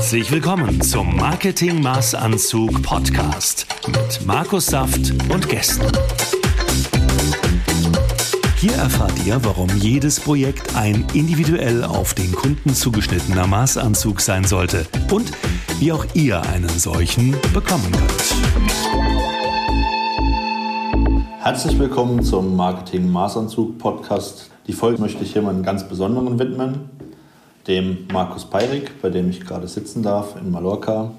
Herzlich willkommen zum Marketing Maßanzug Podcast mit Markus Saft und Gästen. Hier erfahrt ihr, warum jedes Projekt ein individuell auf den Kunden zugeschnittener Maßanzug sein sollte und wie auch ihr einen solchen bekommen könnt. Herzlich willkommen zum Marketing Maßanzug Podcast. Die Folge möchte ich jemandem ganz Besonderen widmen, dem Markus Peirik, bei dem ich gerade sitzen darf in Mallorca.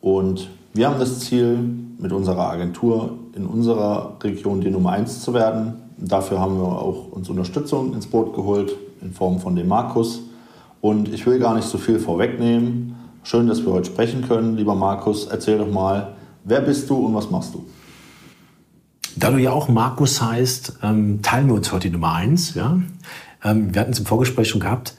Und wir haben das Ziel, mit unserer Agentur in unserer Region die Nummer 1 zu werden. Dafür haben wir auch uns Unterstützung ins Boot geholt in Form von dem Markus. Und ich will gar nicht so viel vorwegnehmen. Schön, dass wir heute sprechen können. Lieber Markus, erzähl doch mal, wer bist du und was machst du? Da du ja auch Markus heißt, ähm, teilen wir uns heute die Nummer eins. Ja? Ähm, wir hatten es im Vorgespräch schon gehabt.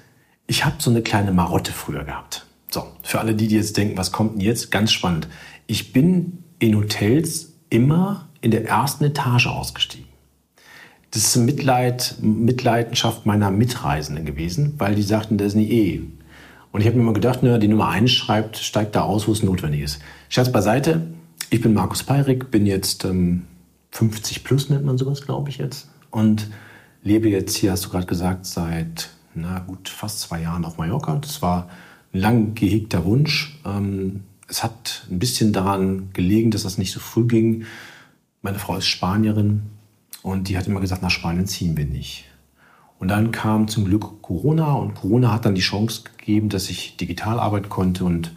Ich habe so eine kleine Marotte früher gehabt. So, für alle die, die jetzt denken, was kommt denn jetzt? Ganz spannend. Ich bin in Hotels immer in der ersten Etage ausgestiegen. Das ist Mitleid, Mitleidenschaft meiner Mitreisenden gewesen, weil die sagten, das ist eine Ehe. Und ich habe mir immer gedacht, na, die Nummer eins schreibt, steigt da aus, wo es notwendig ist. Scherz beiseite, ich bin Markus Peirik, bin jetzt ähm, 50 plus nennt man sowas, glaube ich jetzt. Und lebe jetzt hier, hast du gerade gesagt, seit na gut fast zwei Jahren auf Mallorca. Das war ein lang gehegter Wunsch. Ähm, es hat ein bisschen daran gelegen, dass das nicht so früh ging. Meine Frau ist Spanierin und die hat immer gesagt, nach Spanien ziehen wir nicht. Und dann kam zum Glück Corona und Corona hat dann die Chance gegeben, dass ich digital arbeiten konnte und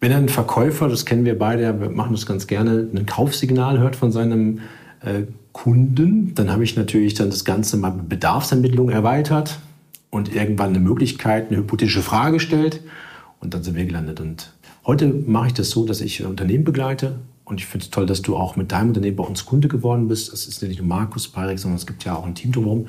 wenn ein Verkäufer, das kennen wir beide, wir machen das ganz gerne, ein Kaufsignal hört von seinem äh, Kunden, dann habe ich natürlich dann das Ganze mal mit Bedarfsermittlung erweitert und irgendwann eine Möglichkeit, eine hypothetische Frage gestellt und dann sind wir gelandet. Und heute mache ich das so, dass ich Unternehmen begleite und ich finde es toll, dass du auch mit deinem Unternehmen bei uns Kunde geworden bist. Das ist nicht nur Markus Pyrex, sondern es gibt ja auch ein Team drumherum.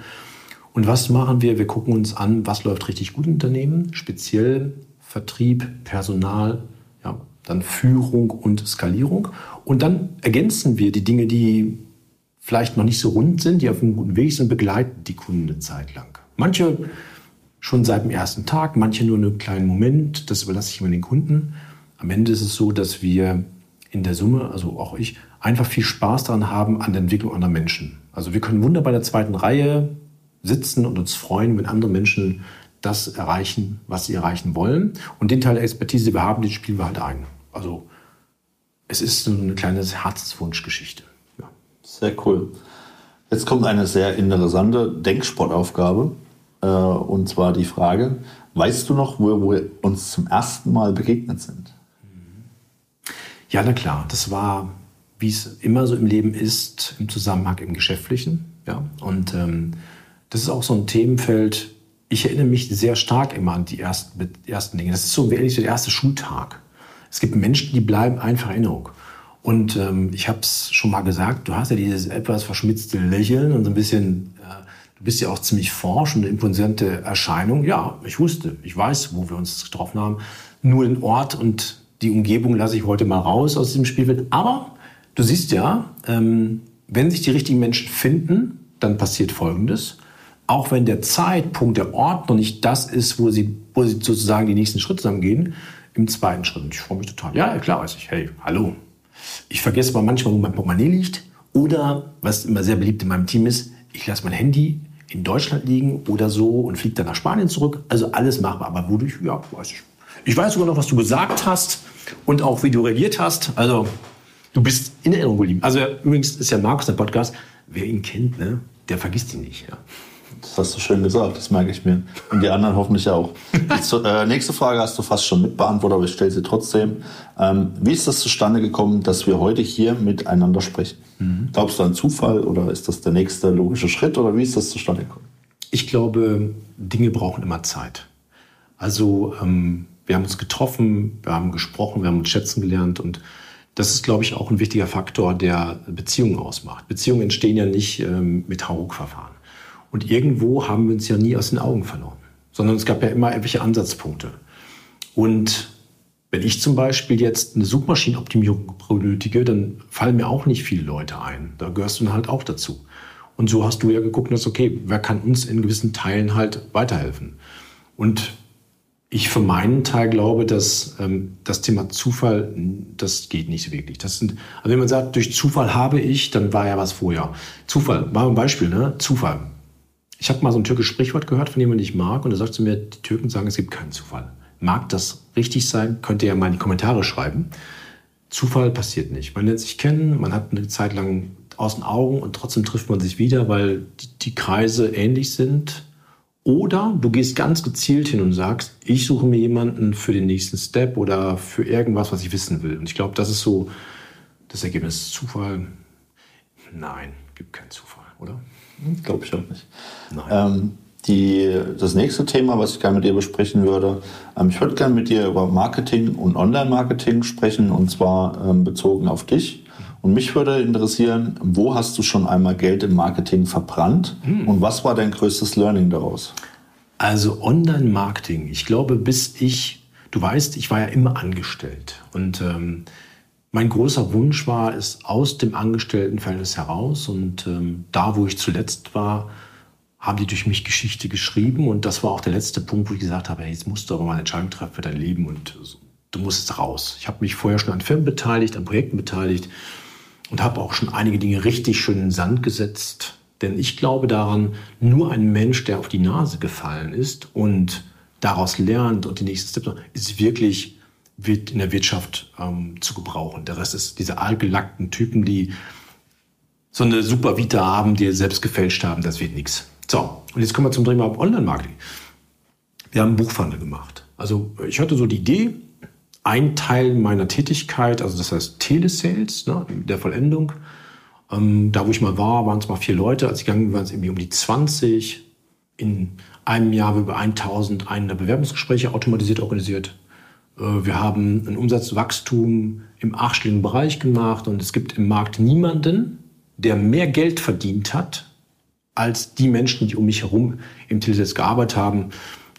Und was machen wir? Wir gucken uns an, was läuft richtig gut im Unternehmen, speziell Vertrieb, Personal, ja, dann Führung und Skalierung. Und dann ergänzen wir die Dinge, die vielleicht noch nicht so rund sind, die auf einem guten Weg sind, begleiten die Kunden eine Zeit lang. Manche schon seit dem ersten Tag, manche nur einen kleinen Moment. Das überlasse ich immer den Kunden. Am Ende ist es so, dass wir in der Summe, also auch ich, einfach viel Spaß daran haben an der Entwicklung anderer Menschen. Also wir können wunderbar in der zweiten Reihe sitzen und uns freuen, wenn andere Menschen das erreichen, was sie erreichen wollen. Und den Teil der Expertise, die wir haben, den spielen wir halt ein. Also es ist so eine kleine Herzenswunschgeschichte. Ja. Sehr cool. Jetzt kommt eine sehr interessante Denksportaufgabe. Äh, und zwar die Frage, weißt du noch, wo wir uns zum ersten Mal begegnet sind? Ja, na klar. Das war, wie es immer so im Leben ist, im Zusammenhang im Geschäftlichen. Ja? Und ähm, das ist auch so ein Themenfeld, ich erinnere mich sehr stark immer an die ersten, ersten Dinge. Das ist so so der erste Schultag. Es gibt Menschen, die bleiben einfach in Erinnerung. Und ähm, ich habe es schon mal gesagt, du hast ja dieses etwas verschmitzte Lächeln und so ein bisschen, du bist ja auch ziemlich forsch und eine imposante Erscheinung. Ja, ich wusste, ich weiß, wo wir uns getroffen haben. Nur den Ort und die Umgebung lasse ich heute mal raus aus diesem Spielfeld. Aber du siehst ja, ähm, wenn sich die richtigen Menschen finden, dann passiert Folgendes auch wenn der Zeitpunkt, der Ort noch nicht das ist, wo sie, wo sie sozusagen die nächsten Schritte zusammengehen, im zweiten Schritt. Und ich freue mich total. Ja, klar, weiß ich. Hey, hallo. Ich vergesse aber manchmal, wo mein Portemonnaie liegt. Oder, was immer sehr beliebt in meinem Team ist, ich lasse mein Handy in Deutschland liegen oder so und fliege dann nach Spanien zurück. Also alles machbar. Aber wodurch, ja, weiß ich. Ich weiß sogar noch, was du gesagt hast und auch wie du reagiert hast. Also, du bist in Erinnerung geblieben. Also, übrigens ist ja Markus der Podcast. Wer ihn kennt, ne, der vergisst ihn nicht. Ja. Das hast du schön gesagt, das merke ich mir. Und die anderen hoffentlich auch. Die äh, nächste Frage hast du fast schon mitbeantwortet, aber ich stelle sie trotzdem. Ähm, wie ist das zustande gekommen, dass wir heute hier miteinander sprechen? Mhm. Glaubst du an Zufall oder ist das der nächste logische Schritt oder wie ist das zustande gekommen? Ich glaube, Dinge brauchen immer Zeit. Also ähm, wir haben uns getroffen, wir haben gesprochen, wir haben uns schätzen gelernt und das ist, glaube ich, auch ein wichtiger Faktor, der Beziehungen ausmacht. Beziehungen entstehen ja nicht ähm, mit Hauruck-Verfahren. Und irgendwo haben wir uns ja nie aus den Augen verloren, sondern es gab ja immer irgendwelche Ansatzpunkte. Und wenn ich zum Beispiel jetzt eine Suchmaschinenoptimierung benötige, dann fallen mir auch nicht viele Leute ein. Da gehörst du dann halt auch dazu. Und so hast du ja geguckt hast, okay, wer kann uns in gewissen Teilen halt weiterhelfen? Und Ich für meinen Teil glaube, dass ähm, das Thema Zufall, das geht nicht wirklich. Das sind, also wenn man sagt, durch Zufall habe ich, dann war ja was vorher. Zufall, mal ein Beispiel, ne? Zufall. Ich habe mal so ein türkisches Sprichwort gehört von jemandem, den ich mag, und er sagt zu mir, die Türken sagen, es gibt keinen Zufall. Mag das richtig sein? Könnt ihr ja mal in die Kommentare schreiben. Zufall passiert nicht. Man lernt sich kennen, man hat eine Zeit lang aus den Augen und trotzdem trifft man sich wieder, weil die, Kreise ähnlich sind oder du gehst ganz gezielt hin und sagst, ich suche mir jemanden für den nächsten Step oder für irgendwas, was ich wissen will. Und ich glaube, das ist so das Ergebnis. Zufall? Nein, gibt keinen Zufall, oder? Glaube ich auch nicht. Ähm, die, das nächste Thema, was ich gerne mit dir besprechen würde, ähm, ich würde gerne mit dir über Marketing und Online-Marketing sprechen und zwar ähm, bezogen auf dich. Und mich würde interessieren, wo hast du schon einmal Geld im Marketing verbrannt hm. und was war dein größtes Learning daraus? Also Online-Marketing. Ich glaube, bis ich, du weißt, ich war ja immer angestellt und ähm, mein großer Wunsch war es aus dem Angestelltenverhältnis heraus und ähm, da, wo ich zuletzt war, haben die durch mich Geschichte geschrieben und das war auch der letzte Punkt, wo ich gesagt habe, hey, jetzt musst du aber mal eine Entscheidung treffen für dein Leben und du musst raus. Ich habe mich vorher schon an Firmen beteiligt, an Projekten beteiligt und habe auch schon einige Dinge richtig schön in den Sand gesetzt. Denn ich glaube daran, nur ein Mensch, der auf die Nase gefallen ist und daraus lernt und die nächsten Steps, ist wirklich in der Wirtschaft ähm, zu gebrauchen. Der Rest ist diese allgelackten Typen, die so eine super Vita haben, die selbst gefälscht haben, das wird nichts. So, und jetzt kommen wir zum Thema Online-Marketing. Wir haben einen gemacht. Also ich hatte so die Idee, ein Teil meiner Tätigkeit, also das heißt Telesales, ne, der Vollendung. Ähm, da, wo ich mal war, waren es mal vier Leute. Als ich gegangen bin, waren es irgendwie um die 20. In einem Jahr haben wir über 1000 eine Bewerbungsgespräche automatisiert organisiert. Äh, wir haben ein Umsatzwachstum im achtstelligen Bereich gemacht und es gibt im Markt niemanden, der mehr Geld verdient hat als die Menschen, die um mich herum im Telesales gearbeitet haben.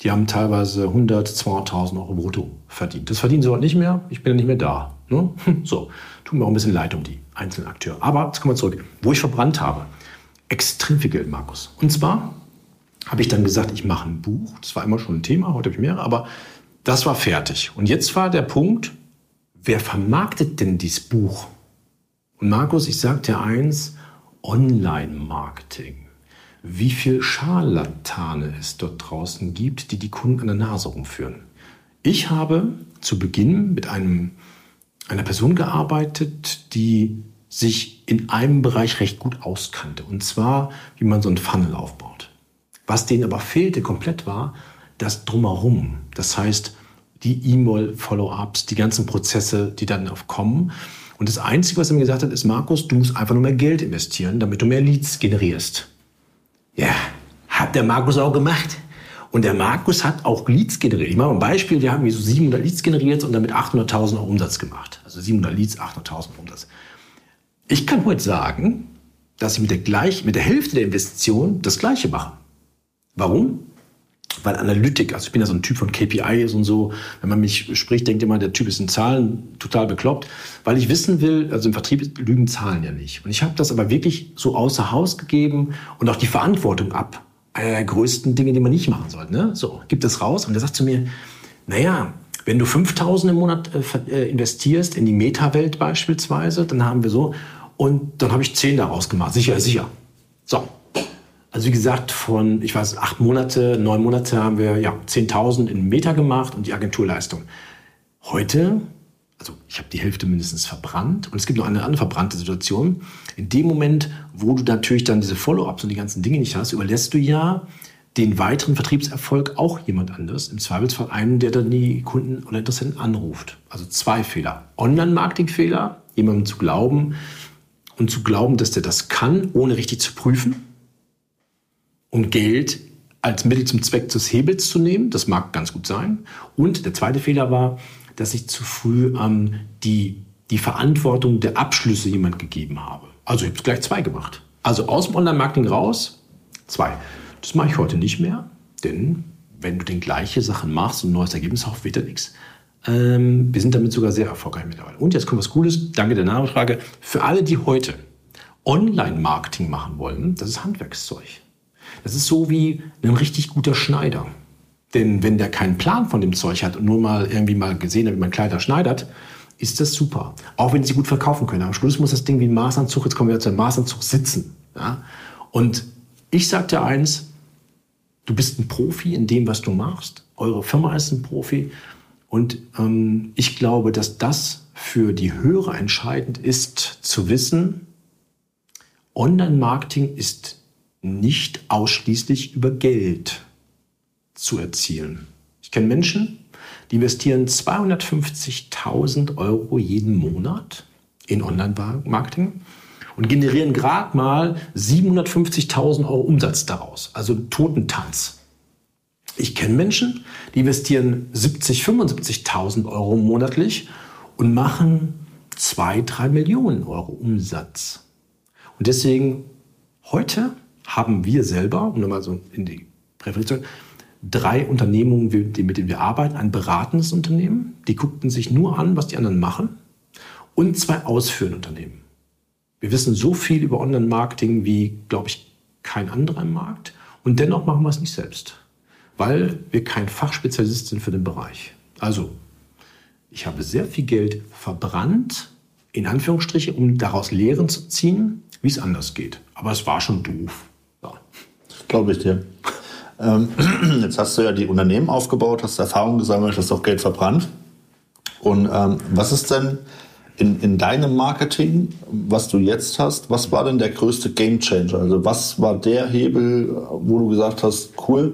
Die haben teilweise 100, 200.000 Euro brutto verdient. Das verdienen sie heute nicht mehr. Ich bin ja nicht mehr da. Ne? So, tut mir auch ein bisschen leid um die einzelnen Akteure. Aber jetzt kommen wir zurück. Wo ich verbrannt habe. Extrem viel Geld, Markus. Und zwar habe ich dann gesagt, ich mache ein Buch. Das war immer schon ein Thema. Heute habe ich mehrere. Aber das war fertig. Und jetzt war der Punkt, wer vermarktet denn dieses Buch? Und Markus, ich dir eins, Online-Marketing wie viel Scharlatane es dort draußen gibt, die die Kunden an der Nase rumführen. Ich habe zu Beginn mit einem, einer Person gearbeitet, die sich in einem Bereich recht gut auskannte. Und zwar, wie man so einen Funnel aufbaut. Was denen aber fehlte komplett war, das drumherum. Das heißt, die E-Mail-Follow-ups, die ganzen Prozesse, die dann kommen. Und das Einzige, was er mir gesagt hat, ist, Markus, du musst einfach nur mehr Geld investieren, damit du mehr Leads generierst. Ja, hat der Markus auch gemacht. Und der Markus hat auch Leads generiert. Ich mache mal ein Beispiel, die haben so 700 Leads generiert und damit 800.000 Euro Umsatz gemacht. Also 700 Leads, 800.000 Euro Umsatz. Ich kann heute sagen, dass ich mit der, gleich, mit der Hälfte der Investition das Gleiche mache. Warum? Weil Analytik, also ich bin ja so ein Typ von KPIs und so, wenn man mich spricht, denkt immer, der Typ ist in Zahlen total bekloppt, weil ich wissen will, also im Vertrieb lügen Zahlen ja nicht. Und ich habe das aber wirklich so außer Haus gegeben und auch die Verantwortung ab. Einer der größten Dinge, die man nicht machen sollte. Ne? So, gibt es raus und der sagt zu mir, naja, wenn du 5000 im Monat äh, äh, investierst in die Meta-Welt beispielsweise, dann haben wir so, und dann habe ich 10 daraus gemacht. Sicher, sicher. So, also wie gesagt, von, ich weiß, acht Monate, neun Monate haben wir ja 10.000 in Meter gemacht und die Agenturleistung. Heute, also ich habe die Hälfte mindestens verbrannt und es gibt noch eine andere verbrannte Situation. In dem Moment, wo du natürlich dann diese Follow-ups und die ganzen Dinge nicht hast, überlässt du ja den weiteren Vertriebserfolg auch jemand anders. Im Zweifelsfall einen, der dann die Kunden oder Interessenten anruft. Also zwei Fehler. Online-Marketing-Fehler, jemandem zu glauben und zu glauben, dass der das kann, ohne richtig zu prüfen um Geld als Mittel zum Zweck des Hebels zu nehmen. Das mag ganz gut sein. Und der zweite Fehler war, dass ich zu früh ähm, die, die Verantwortung der Abschlüsse jemand gegeben habe. Also ich habe gleich zwei gemacht. Also aus dem Online-Marketing raus, zwei. Das mache ich heute nicht mehr, denn wenn du den gleiche Sachen machst und ein neues Ergebnis hast, wird ja nichts. Ähm, wir sind damit sogar sehr erfolgreich mittlerweile. Und jetzt kommt was Cooles, danke der Nachfrage. Für alle, die heute Online-Marketing machen wollen, das ist Handwerkszeug. Das ist so wie ein richtig guter Schneider. Denn wenn der keinen Plan von dem Zeug hat und nur mal irgendwie mal gesehen hat, wie man Kleider schneidert, ist das super. Auch wenn sie gut verkaufen können. Am Schluss muss das Ding wie ein Maßanzug, jetzt kommen wir zum Maßanzug, sitzen. Ja? Und ich sage dir eins, du bist ein Profi in dem, was du machst. Eure Firma ist ein Profi. Und ähm, ich glaube, dass das für die Hörer entscheidend ist, zu wissen, Online-Marketing ist nicht ausschließlich über Geld zu erzielen. Ich kenne Menschen, die investieren 250.000 Euro jeden Monat in Online-Marketing und generieren gerade mal 750.000 Euro Umsatz daraus. Also Totentanz. Ich kenne Menschen, die investieren 70, 75.000 Euro monatlich und machen 2, 3 Millionen Euro Umsatz. Und deswegen heute haben wir selber, um nochmal so in die Präferenz drei Unternehmungen, mit denen wir arbeiten. Ein beratendes Unternehmen, die guckten sich nur an, was die anderen machen. Und zwei ausführende Unternehmen. Wir wissen so viel über Online-Marketing wie, glaube ich, kein anderer im Markt. Und dennoch machen wir es nicht selbst, weil wir kein Fachspezialist sind für den Bereich. Also, ich habe sehr viel Geld verbrannt, in Anführungsstriche, um daraus Lehren zu ziehen, wie es anders geht. Aber es war schon doof. Glaube ich dir. Ähm, jetzt hast du ja die Unternehmen aufgebaut, hast Erfahrungen gesammelt, hast auch Geld verbrannt. Und ähm, was ist denn in, in deinem Marketing, was du jetzt hast, was war denn der größte Game Changer? Also was war der Hebel, wo du gesagt hast, cool,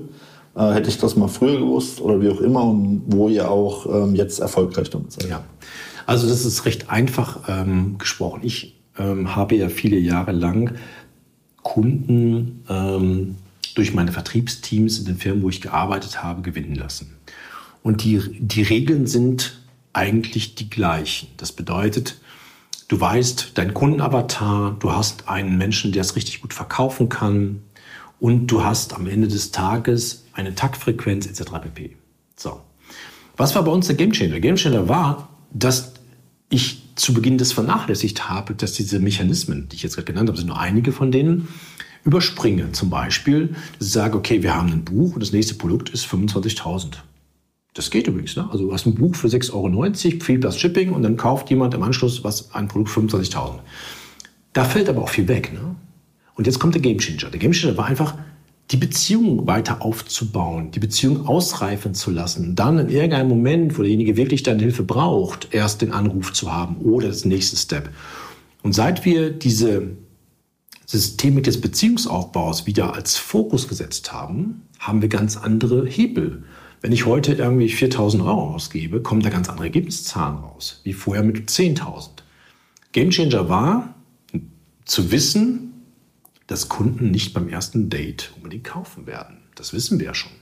äh, hätte ich das mal früher gewusst oder wie auch immer und wo ihr auch ähm, jetzt erfolgreich damit seid? Ja, also das ist recht einfach ähm, gesprochen. Ich ähm, habe ja viele Jahre lang Kunden ähm, durch meine Vertriebsteams in den Firmen, wo ich gearbeitet habe, gewinnen lassen. Und die, die Regeln sind eigentlich die gleichen. Das bedeutet, du weißt, dein Kundenavatar, du hast einen Menschen, der es richtig gut verkaufen kann und du hast am Ende des Tages eine Taktfrequenz etc. pp. So. Was war bei uns der Gamechanger? Gamechanger war, dass ich zu Beginn das vernachlässigt habe, dass diese Mechanismen, die ich jetzt gerade genannt habe, sind nur einige von denen, überspringe. Zum Beispiel, dass ich sage, okay, wir haben ein Buch und das nächste Produkt ist 25.000. Das geht übrigens. Ne? Also du hast ein Buch für 6,90 Euro, viel plus Shipping und dann kauft jemand im Anschluss was ein Produkt für 25.000. Da fällt aber auch viel weg. Ne? Und jetzt kommt der Gamechanger. Der Gamechanger war einfach, die Beziehung weiter aufzubauen, die Beziehung ausreifen zu lassen, dann in irgendeinem Moment, wo derjenige wirklich deine Hilfe braucht, erst den Anruf zu haben oder das nächste Step. Und seit wir diese Systemik des Beziehungsaufbaus wieder als Fokus gesetzt haben, haben wir ganz andere Hebel. Wenn ich heute irgendwie 4000 Euro ausgebe, kommen da ganz andere Ergebniszahlen raus, wie vorher mit 10.000. Gamechanger war zu wissen, dass Kunden nicht beim ersten Date unbedingt kaufen werden. Das wissen wir ja schon.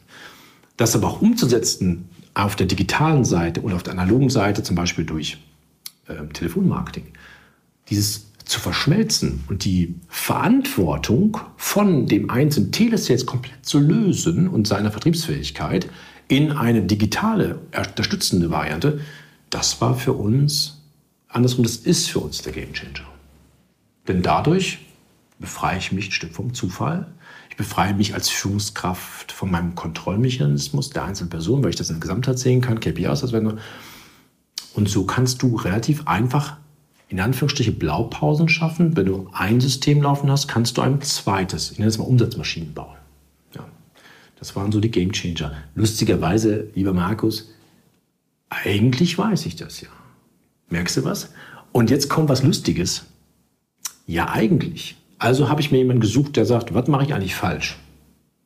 Das aber auch umzusetzen auf der digitalen Seite oder auf der analogen Seite, zum Beispiel durch äh, Telefonmarketing, dieses zu verschmelzen und die Verantwortung von dem einzelnen Telesales komplett zu lösen und seiner Vertriebsfähigkeit in eine digitale unterstützende Variante, das war für uns, andersrum, das ist für uns der Gamechanger. Denn dadurch befreie ich mich ein Stück vom Zufall. Ich befreie mich als Führungskraft von meinem Kontrollmechanismus der einzelnen Person, weil ich das in der Gesamtheit sehen kann, KPIs, das wäre Und so kannst du relativ einfach in Anführungsstriche Blaupausen schaffen. Wenn du ein System laufen hast, kannst du ein zweites, ich nenne es mal Umsatzmaschinen bauen. Ja. Das waren so die Game Changer. Lustigerweise, lieber Markus, eigentlich weiß ich das ja. Merkst du was? Und jetzt kommt was Lustiges. Ja, eigentlich. Also habe ich mir jemanden gesucht, der sagt, was mache ich eigentlich falsch?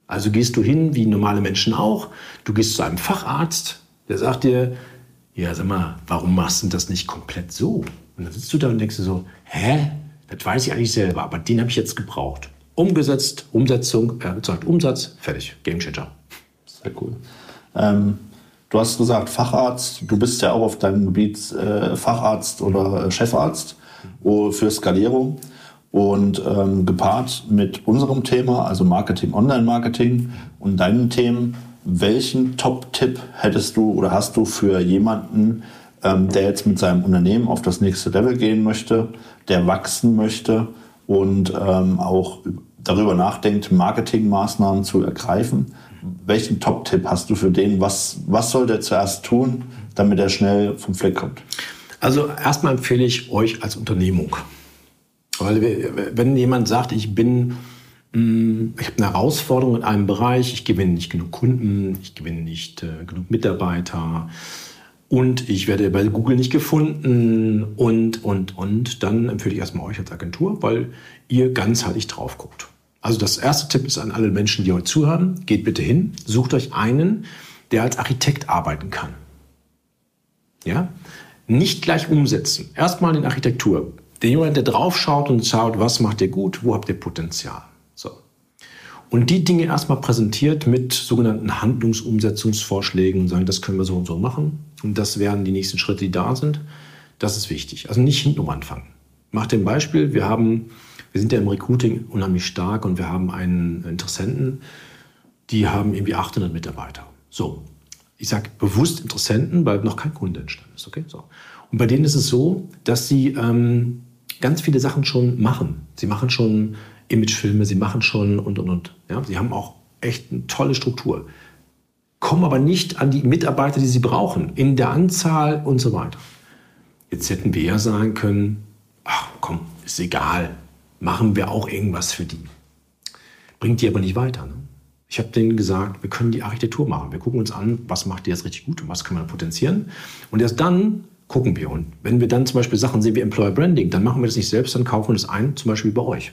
Also gehst du hin, wie normale Menschen auch, du gehst zu einem Facharzt, der sagt dir, ja, sag mal, warum machst du das nicht komplett so? Und dann sitzt du da und denkst du so, hä? Das weiß ich eigentlich selber, aber den habe ich jetzt gebraucht. Umgesetzt, Umsetzung, er bezahlt Umsatz, fertig, Gamechanger. Sehr cool. Ähm, du hast gesagt, Facharzt, du bist ja auch auf deinem Gebiet äh, Facharzt oder äh, Chefarzt mhm. für Skalierung. Und ähm, gepaart mit unserem Thema, also Marketing, Online-Marketing und deinen Themen, welchen Top-Tipp hättest du oder hast du für jemanden, ähm, der jetzt mit seinem Unternehmen auf das nächste Level gehen möchte, der wachsen möchte und ähm, auch darüber nachdenkt, Marketingmaßnahmen zu ergreifen. welchen Top-Tipp hast du für den? Was, was soll der zuerst tun, damit er schnell vom Fleck kommt? Also erstmal empfehle ich euch als Unternehmung. Weil wenn jemand sagt, ich bin, mm, ich habe eine Herausforderung in einem Bereich, ich gewinne nicht genug Kunden, ich gewinne nicht äh, genug Mitarbeiter und ich werde bei Google nicht gefunden und, und, und, dann empfehle ich erstmal euch als Agentur, weil ihr ganzheitlich drauf guckt. Also das erste Tipp ist an alle Menschen, die heute zuhören, geht bitte hin, sucht euch einen, der als Architekt arbeiten kann. Ja? Nicht gleich umsetzen. Erstmal in Architektur. Der jemand, der drauf schaut und schaut, was macht ihr gut, wo habt ihr Potenzial. Und die Dinge erstmal präsentiert mit sogenannten Handlungsumsetzungsvorschlägen und sagen, das können wir so und so machen. Und das wären die nächsten Schritte, die da sind. Das ist wichtig. Also nicht hintenrum anfangen. Macht dem Beispiel, wir haben wir sind ja im Recruiting unheimlich stark und wir haben einen Interessenten, die haben irgendwie 800 Mitarbeiter. So, ich sage bewusst Interessenten, weil noch kein Kunde entstanden ist. Okay? So. Und bei denen ist es so, dass sie ähm, ganz viele Sachen schon machen. Sie machen schon Imagefilme, sie machen schon und, und, und. Ja? Sie haben auch echt eine tolle Struktur. Kommen aber nicht an die Mitarbeiter, die sie brauchen, in der Anzahl und so weiter. Jetzt hätten wir ja sagen können, ach komm, ist egal, machen wir auch irgendwas für die. Bringt die aber nicht weiter. Ne? Ich habe denen gesagt, wir können die Architektur machen. Wir gucken uns an, was macht die jetzt richtig gut und was können wir potenzieren. Und erst dann gucken wir. Und wenn wir dann zum Beispiel Sachen sehen wie Employer Branding, dann machen wir das nicht selbst, dann kaufen wir das ein, zum Beispiel bei euch.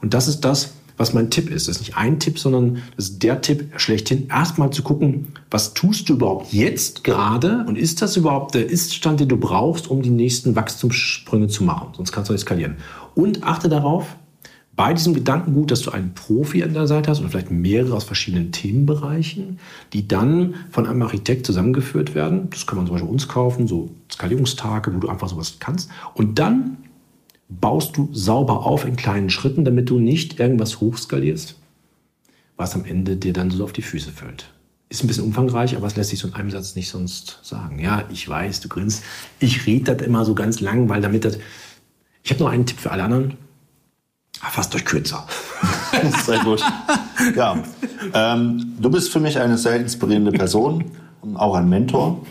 Und das ist das, was mein Tipp ist. Das ist nicht ein Tipp, sondern das ist der Tipp schlechthin, erstmal zu gucken, was tust du überhaupt jetzt gerade und ist das überhaupt der Iststand, den du brauchst, um die nächsten Wachstumssprünge zu machen? Sonst kannst du nicht skalieren. Und achte darauf, bei diesem Gedankengut, dass du einen Profi an der Seite hast oder vielleicht mehrere aus verschiedenen Themenbereichen, die dann von einem Architekt zusammengeführt werden. Das kann man zum Beispiel uns kaufen, so Skalierungstage, wo du einfach sowas kannst. Und dann baust du sauber auf in kleinen Schritten, damit du nicht irgendwas hochskalierst, was am Ende dir dann so auf die Füße fällt. Ist ein bisschen umfangreich, aber es lässt sich so in einem Satz nicht sonst sagen. Ja, ich weiß, du grinst. Ich rede das immer so ganz lang, weil damit das ich habe noch einen Tipp für alle anderen. Fasst euch kürzer. Sehr gut. Ja, ähm, du bist für mich eine sehr inspirierende Person und auch ein Mentor.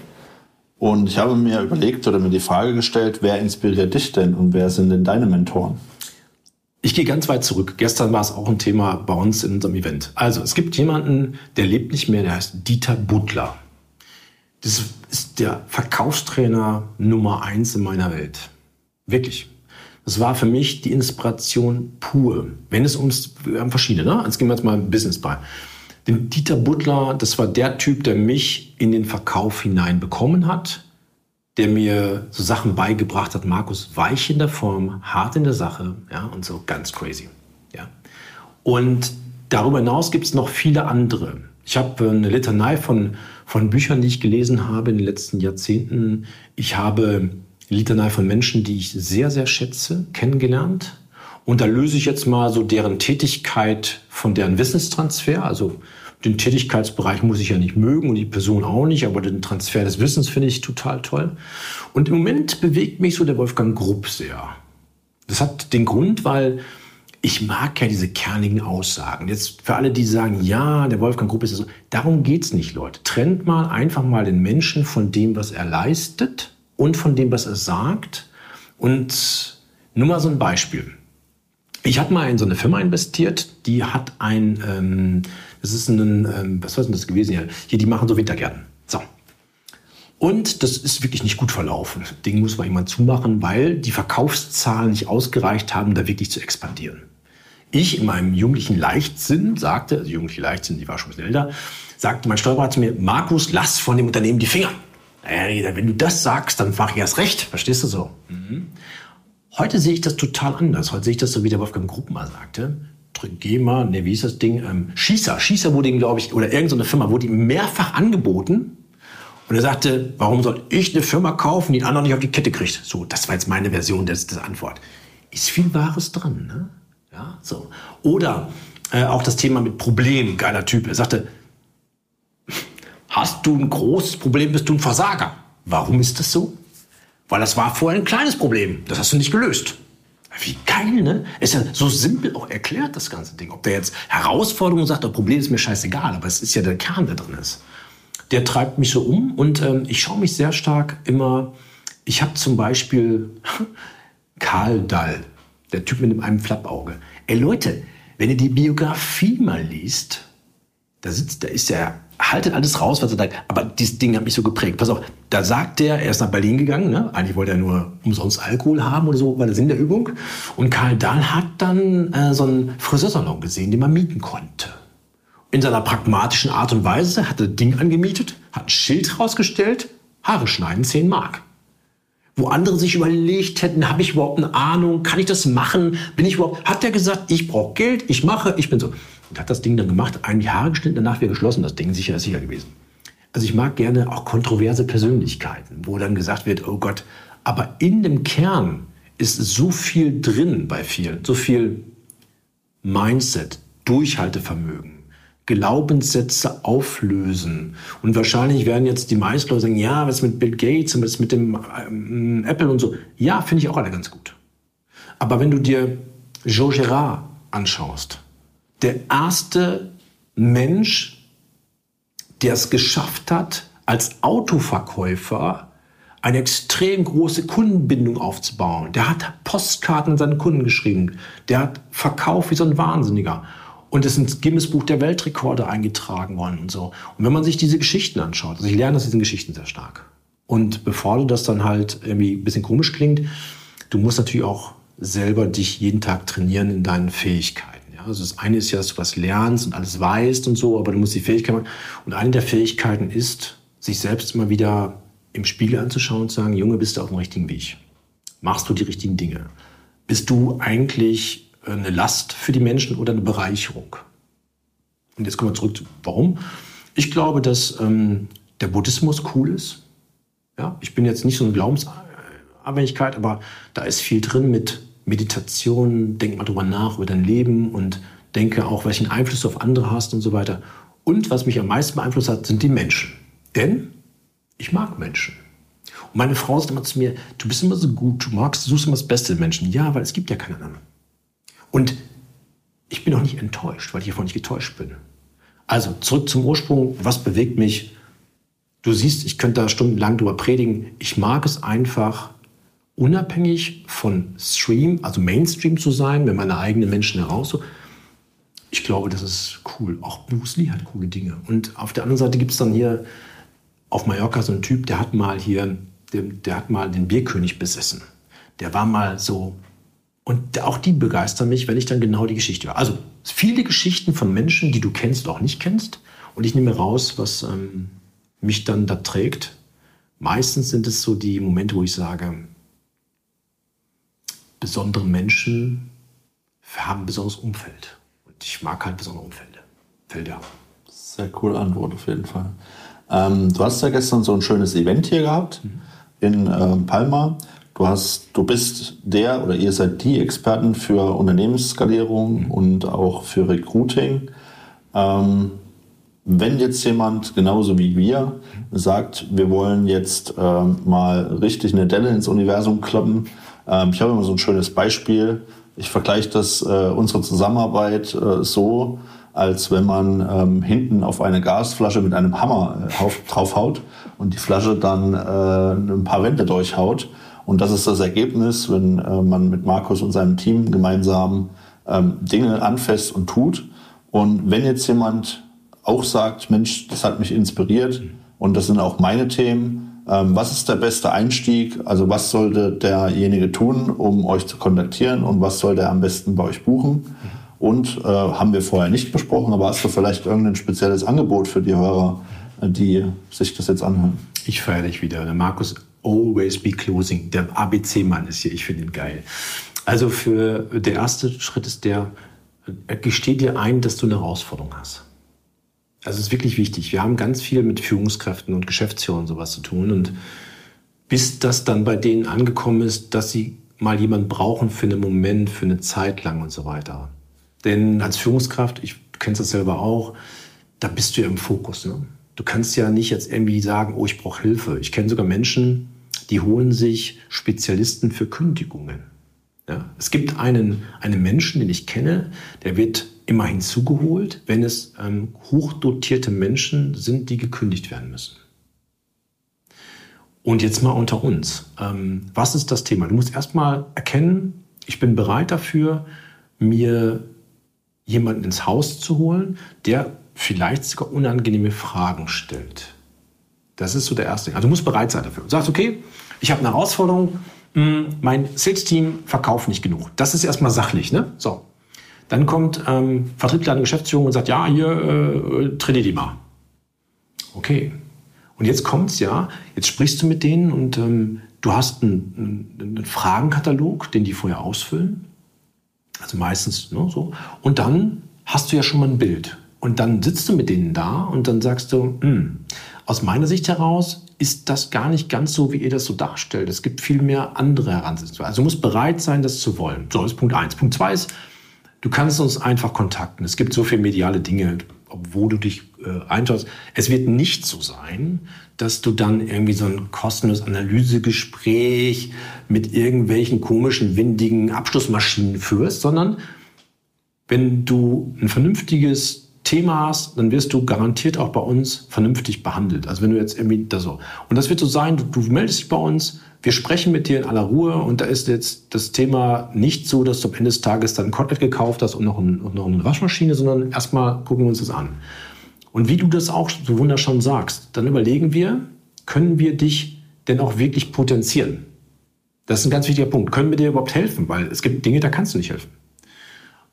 Und ich habe mir überlegt oder mir die Frage gestellt, wer inspiriert dich denn und wer sind denn deine Mentoren? Ich gehe ganz weit zurück. Gestern war es auch ein Thema bei uns in unserem Event. Also es gibt jemanden, der lebt nicht mehr, der heißt Dieter Butler. Das ist der Verkaufstrainer Nummer eins in meiner Welt. Wirklich. Das war für mich die Inspiration pur. Wenn es ums, wir haben verschiedene, ne? Jetzt gehen wir jetzt mal Business bei. Den Dieter Butler, das war der Typ, der mich in den Verkauf hinein bekommen hat, der mir so Sachen beigebracht hat. Markus, weich in der Form, hart in der Sache, ja, und so ganz crazy, ja. Und darüber hinaus gibt es noch viele andere. Ich habe eine Litanei von, von Büchern, die ich gelesen habe in den letzten Jahrzehnten. Ich habe Litanei von Menschen, die ich sehr, sehr schätze, kennengelernt. Und da löse ich jetzt mal so deren Tätigkeit von deren Wissenstransfer. Also den Tätigkeitsbereich muss ich ja nicht mögen und die Person auch nicht, aber den Transfer des Wissens finde ich total toll. Und im Moment bewegt mich so der Wolfgang Grupp sehr. Das hat den Grund, weil ich mag ja diese kernigen Aussagen. Jetzt für alle, die sagen, ja, der Wolfgang Grupp ist so, darum geht's nicht, Leute. Trennt mal einfach mal den Menschen von dem, was er leistet und von dem, was er sagt. Und nur mal so ein Beispiel. Ich habe mal in so eine Firma investiert, die hat ein, ähm, das ist ein, ähm, was war denn das gewesen hier? Hier, die machen so Wintergärten. So. Und das ist wirklich nicht gut verlaufen. Das Ding muss man jemand zumachen, weil die Verkaufszahlen nicht ausgereicht haben, da wirklich zu expandieren. Ich in meinem jugendlichen Leichtsinn sagte, also jugendliche Leichtsinn, die war schon ein bisschen älter, sagte mein Steuerberater zu mir, Markus, lass von dem Unternehmen die Finger. Naja, wenn du das sagst, dann mach ich erst recht. Verstehst du so? Mhm. Heute sehe ich das total anders. Heute sehe ich das so, wie der Wolfgang Grupp mal sagte. Trigema, ne, wie ist das Ding? Ähm, Schießer. Schießer wurde ihm, glaube ich, oder irgendeine Firma wurde ihm mehrfach angeboten. Und er sagte, warum soll ich eine Firma kaufen, die einen anderen nicht auf die Kette kriegt? So, das war jetzt meine Version der, Antwort. Ist viel Wahres dran, ne? Ja, so. Oder äh, auch das Thema mit Problem, geiler Typ. Er sagte, Hast du ein großes Problem, bist du ein Versager. Warum ist das so? Weil das war vorher ein kleines Problem. Das hast du nicht gelöst. Wie geil, ne? Ist ja so simpel auch erklärt, das ganze Ding. Ob der jetzt Herausforderungen sagt, das Problem ist mir scheißegal, aber es ist ja der Kern, der drin ist. Der treibt mich so um und ähm, ich schaue mich sehr stark immer. Ich habe zum Beispiel Karl Dall, der Typ mit einem Flappauge. Ey Leute, wenn ihr die Biografie mal liest, da sitzt, da ist er, haltet alles raus, was er sagt. Aber dieses Ding hat mich so geprägt. Pass auf, da sagt er, er ist nach Berlin gegangen, ne? Eigentlich wollte er nur umsonst Alkohol haben oder so, war der Sinn der Übung. Und Karl Dahl hat dann äh, so einen Friseursalon gesehen, den man mieten konnte. In seiner pragmatischen Art und Weise hat er das Ding angemietet, hat ein Schild rausgestellt, Haare schneiden 10 Mark wo andere sich überlegt hätten, habe ich überhaupt eine Ahnung, kann ich das machen, bin ich überhaupt, hat er gesagt, ich brauche Geld, ich mache, ich bin so. Und hat das Ding dann gemacht, ein Jahr geschnitten, danach wieder geschlossen, das Ding sicher ist sicher gewesen. Also ich mag gerne auch kontroverse Persönlichkeiten, wo dann gesagt wird, oh Gott, aber in dem Kern ist so viel drin bei vielen, so viel Mindset, Durchhaltevermögen, Glaubenssätze auflösen. Und wahrscheinlich werden jetzt die meisten Leute sagen, ja, was mit Bill Gates und was mit dem ähm, Apple und so. Ja, finde ich auch alle ganz gut. Aber wenn du dir Joe Gerard anschaust, der erste Mensch, der es geschafft hat, als Autoverkäufer eine extrem große Kundenbindung aufzubauen. Der hat Postkarten an seine Kunden geschrieben. Der hat verkauft wie so ein Wahnsinniger. Und ist ins Guinness-Buch der Weltrekorde eingetragen worden und so. Und wenn man sich diese Geschichten anschaut, also ich lerne aus diesen Geschichten sehr stark. Und bevor du das dann halt irgendwie ein bisschen komisch klingt, du musst natürlich auch selber dich jeden Tag trainieren in deinen Fähigkeiten. Also das eine ist ja, dass du was lernst und alles weißt und so, aber du musst die Fähigkeit machen. Und eine der Fähigkeiten ist, sich selbst immer wieder im Spiegel anzuschauen und zu sagen, Junge, bist du auf dem richtigen Weg? Machst du die richtigen Dinge? Bist du eigentlich eine Last für die Menschen oder eine Bereicherung. Und jetzt kommen wir zurück zu warum. Ich glaube, dass ähm, der Buddhismus cool ist. Ja, ich bin jetzt nicht so eine Glaubensabhängigkeit, aber da ist viel drin mit Meditation. Denk mal drüber nach über dein Leben und denke auch, welchen Einfluss du auf andere hast und so weiter. Und was mich am meisten beeinflusst hat, sind die Menschen. Denn ich mag Menschen. Und meine Frau sagt immer zu mir, du bist immer so gut, du magst, du suchst immer das Beste in Menschen. Ja, weil es gibt ja keinen anderen. Und ich bin auch nicht enttäuscht, weil ich hiervon nicht getäuscht bin. Also zurück zum Ursprung. Was bewegt mich? Du siehst, ich könnte da stundenlang drüber predigen. Ich mag es einfach, unabhängig von Stream, also Mainstream zu sein, wenn meine eigenen Menschen heraus. Ich glaube, das ist cool. Auch Bruce Lee hat coole Dinge. Und auf der anderen Seite gibt es dann hier auf Mallorca so einen Typ, der hat mal hier, der, der hat mal den Bierkönig besessen. Der war mal so und auch die begeistern mich, wenn ich dann genau die Geschichte höre. Also viele Geschichten von Menschen, die du kennst oder auch nicht kennst. Und ich nehme raus, was ähm, mich dann da trägt. Meistens sind es so die Momente, wo ich sage, besondere Menschen haben ein besonderes Umfeld. Und ich mag halt besondere Umfelder. Felder. Sehr coole Antwort auf jeden Fall. Ähm, du hast ja gestern so ein schönes Event hier gehabt mhm. in ähm, Palma. Du, hast, du bist der oder ihr seid die Experten für Unternehmensskalierung mhm. und auch für Recruiting. Ähm, wenn jetzt jemand, genauso wie wir, sagt, wir wollen jetzt ähm, mal richtig eine Delle ins Universum kloppen, ähm, ich habe immer so ein schönes Beispiel. Ich vergleiche das, äh, unsere Zusammenarbeit äh, so, als wenn man ähm, hinten auf eine Gasflasche mit einem Hammer äh, draufhaut und die Flasche dann äh, ein paar Wände durchhaut. Und das ist das Ergebnis, wenn äh, man mit Markus und seinem Team gemeinsam ähm, Dinge anfasst und tut. Und wenn jetzt jemand auch sagt, Mensch, das hat mich inspiriert und das sind auch meine Themen, was ist der beste Einstieg? Also was sollte derjenige tun, um euch zu kontaktieren und was sollte er am besten bei euch buchen? Und äh, haben wir vorher nicht besprochen, aber hast du vielleicht irgendein spezielles Angebot für die Hörer, äh, die sich das jetzt anhören? Ich feiere dich wieder. Der Markus Always Be Closing. Der ABC-Mann ist hier, ich finde ihn geil. Also für der erste Schritt ist der, gesteh dir ein, dass du eine Herausforderung hast. Also es ist wirklich wichtig. Wir haben ganz viel mit Führungskräften und Geschäftsführern sowas zu tun. Und bis das dann bei denen angekommen ist, dass sie mal jemanden brauchen für einen Moment, für eine Zeit lang und so weiter. Denn als Führungskraft, ich kenne das selber auch, da bist du ja im Fokus. Ne? Du kannst ja nicht jetzt irgendwie sagen, oh, ich brauche Hilfe. Ich kenne sogar Menschen, die holen sich Spezialisten für Kündigungen. Ja? Es gibt einen, einen Menschen, den ich kenne, der wird immer hinzugeholt, wenn es ähm, hochdotierte Menschen sind, die gekündigt werden müssen. Und jetzt mal unter uns. Ähm, was ist das Thema? Du musst erstmal erkennen, ich bin bereit dafür, mir jemanden ins Haus zu holen, der vielleicht sogar unangenehme Fragen stellt. Das ist so der erste. Also du musst bereit sein dafür. Du sagst, okay, ich habe eine Herausforderung, hm, mein Sales-Team verkauft nicht genug. Das ist erstmal sachlich. Ne? So. Dann kommt ähm, Vertriebler an Geschäftsführung und sagt, ja, hier, äh, trainier die mal. Okay, und jetzt kommt's ja, jetzt sprichst du mit denen und ähm, du hast einen, einen, Fragenkatalog, den die vorher ausfüllen. Also meistens ne, so. Und dann hast du ja schon mal ein Bild. Und dann sitzt du mit denen da und dann sagst du, hm, aus meiner Sicht heraus ist das gar nicht ganz so, wie ihr das so darstellt. Es gibt viel mehr andere Herangehensweisen. Also du musst bereit sein, das zu wollen. So, das ist Punkt eins. Punkt zwei ist, du kannst uns einfach kontakten. Es gibt so viele mediale Dinge obwohl du dich äh, einschaust. Es wird nicht so sein, dass du dann irgendwie so ein kostenloses Analysegespräch mit irgendwelchen komischen, windigen Abschlussmaschinen führst, sondern wenn du ein vernünftiges Thema hast, dann wirst du garantiert auch bei uns vernünftig behandelt. Also wenn du jetzt irgendwie da so. Und das wird so sein, du, du meldest dich bei uns, wir sprechen mit dir in aller Ruhe und da ist jetzt das Thema nicht so, dass du am Ende des Tages dann ein Kotelett gekauft hast und noch, ein, und noch eine Waschmaschine, sondern erstmal gucken wir uns das an. Und wie du das auch so wunderschön sagst, dann überlegen wir, können wir dich denn auch wirklich potenzieren? Das ist ein ganz wichtiger Punkt. Können wir dir überhaupt helfen? Weil es gibt Dinge, da kannst du nicht helfen.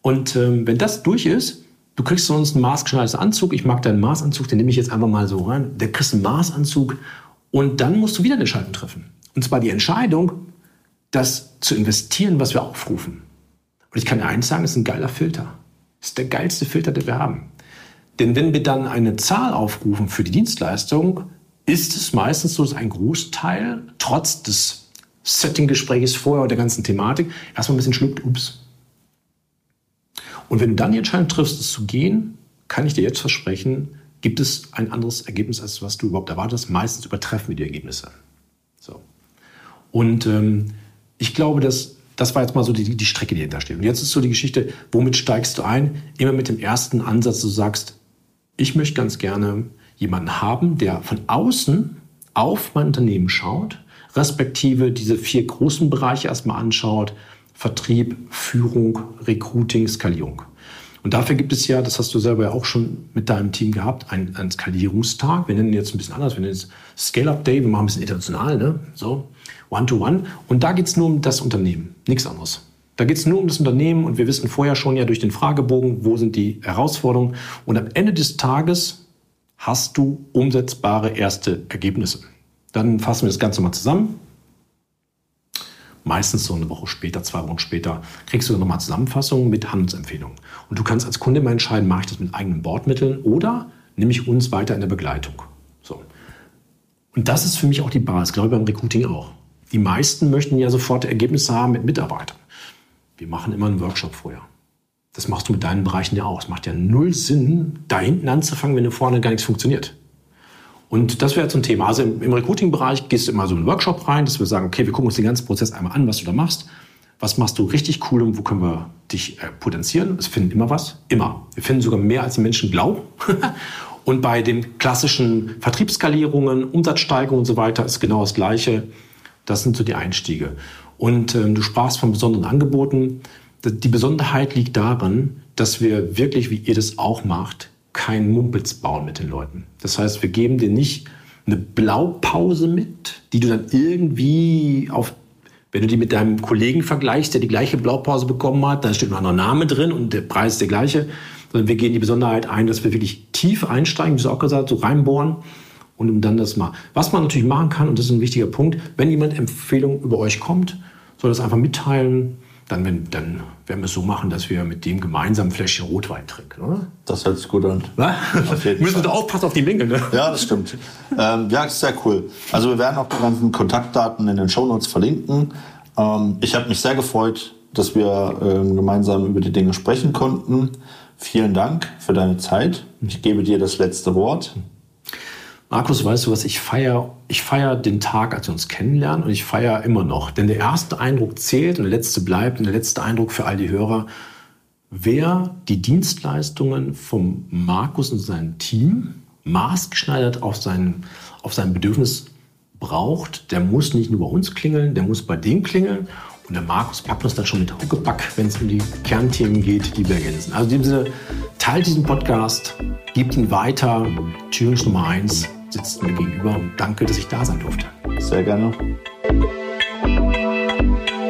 Und ähm, wenn das durch ist, du kriegst sonst einen maßgeschneiderten Anzug. Ich mag deinen Maßanzug, den nehme ich jetzt einfach mal so rein. Der kriegst einen Maßanzug und dann musst du wieder eine Entscheidung treffen. Und zwar die Entscheidung, das zu investieren, was wir aufrufen. Und ich kann dir eins sagen, das ist ein geiler Filter. Das ist der geilste Filter, den wir haben. Denn wenn wir dann eine Zahl aufrufen für die Dienstleistung, ist es meistens so, dass ein Großteil, trotz des Setting-Gesprächs vorher und der ganzen Thematik, erstmal ein bisschen schluckt, ups, und wenn du dann die Entscheidung triffst, es zu gehen, kann ich dir jetzt versprechen, gibt es ein anderes Ergebnis, als was du überhaupt erwartest. Meistens übertreffen wir die Ergebnisse. So. Und ähm, ich glaube, dass das war jetzt mal so die, die Strecke, die dahinter steht. Und jetzt ist so die Geschichte, womit steigst du ein? Immer mit dem ersten Ansatz, du sagst, ich möchte ganz gerne jemanden haben, der von außen auf mein Unternehmen schaut, respektive diese vier großen Bereiche erstmal anschaut, Vertrieb, Führung, Recruiting, Skalierung. Und dafür gibt es ja, das hast du selber ja auch schon mit deinem Team gehabt, einen, einen Skalierungstag. Wir nennen ihn jetzt ein bisschen anders. Wir nennen es Scale-Up Day. Wir machen ein bisschen international, ne? So, One-to-One. -one. Und da geht es nur um das Unternehmen, nichts anderes. Da geht es nur um das Unternehmen und wir wissen vorher schon ja durch den Fragebogen, wo sind die Herausforderungen. Und am Ende des Tages hast du umsetzbare erste Ergebnisse. Dann fassen wir das Ganze mal zusammen meistens so eine Woche später, zwei Wochen später, kriegst du nochmal Zusammenfassungen mit Handelsempfehlungen. Und du kannst als Kunde mal entscheiden, mache ich das mit eigenen Bordmitteln oder nehme ich uns weiter in der Begleitung. So. Und das ist für mich auch die Basis, glaube ich beim Recruiting auch. Die meisten möchten ja sofort Ergebnisse haben mit Mitarbeitern. Wir machen immer einen Workshop vorher. Das machst du mit deinen Bereichen ja auch. Es macht ja null Sinn, da hinten anzufangen, wenn vorne gar nichts funktioniert. Und das wäre ein Thema. Also im, Recruiting-Bereich gehst du immer so in einen Workshop rein, dass wir sagen, okay, wir gucken uns den ganzen Prozess einmal an, was du da machst. Was machst du richtig cool und wo können wir dich äh, potenzieren? Es finden immer was. Immer. Wir finden sogar mehr, als die Menschen glauben. und bei den klassischen Vertriebsskalierungen, Umsatzsteigerungen und so weiter ist genau das Gleiche. Das sind so die Einstiege. Und ähm, du sprachst von besonderen Angeboten. Die Besonderheit liegt darin, dass wir wirklich, wie ihr das auch macht, kein Mumpitz bauen mit den Leuten. Das heißt, wir geben dir nicht eine Blaupause mit, die du dann irgendwie auf, wenn du die mit deinem Kollegen vergleichst, der die gleiche Blaupause bekommen hat, da steht ein anderer Name drin und der Preis ist der gleiche, sondern wir gehen die Besonderheit ein, dass wir wirklich tief einsteigen, wie du auch gesagt so reinbohren und dann das mal. Was man natürlich machen kann, und das ist ein wichtiger Punkt, wenn jemand Empfehlungen über euch kommt, soll das einfach mitteilen, dann, wenn, dann werden wir es so machen, dass wir mit dem gemeinsam ein Fläschchen Rotwein trinken, oder? Das hört sich gut an. Müssen wir aufpassen auf die Menge, ne? Ja, das stimmt. ähm, ja, ist sehr cool. Also wir werden auch die ganzen Kontaktdaten in den Shownotes verlinken. Ähm, ich habe mich sehr gefreut, dass wir ähm, gemeinsam über die Dinge sprechen konnten. Vielen Dank für deine Zeit. Ich gebe dir das letzte Wort. Markus, weißt du was, ich feiere ich feier den Tag, als wir uns kennenlernen und ich feiere immer noch. Denn der erste Eindruck zählt und der letzte bleibt und der letzte Eindruck für all die Hörer. Wer die Dienstleistungen vom Markus und seinem Team maßgeschneidert auf sein, auf sein Bedürfnis braucht, der muss nicht nur bei uns klingeln, der muss bei dem klingeln. Und der Markus packt uns dann schon mit Huckepack, wenn es um die Kernthemen geht, die wir ergänzen. Also in dem Sinne, teilt diesen Podcast, gebt ihn weiter. Challenge Nummer eins sitzt mir gegenüber und danke, dass ich da sein durfte. Sehr gerne.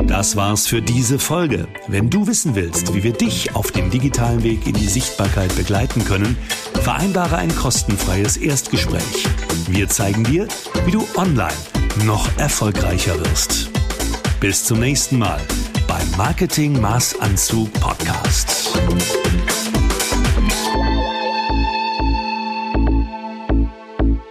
Das war's für diese Folge. Wenn du wissen willst, wie wir dich auf dem digitalen Weg in die Sichtbarkeit begleiten können, vereinbare ein kostenfreies Erstgespräch. Wir zeigen dir, wie du online noch erfolgreicher wirst. Bis zum nächsten Mal beim Marketing Maßanzug Podcast.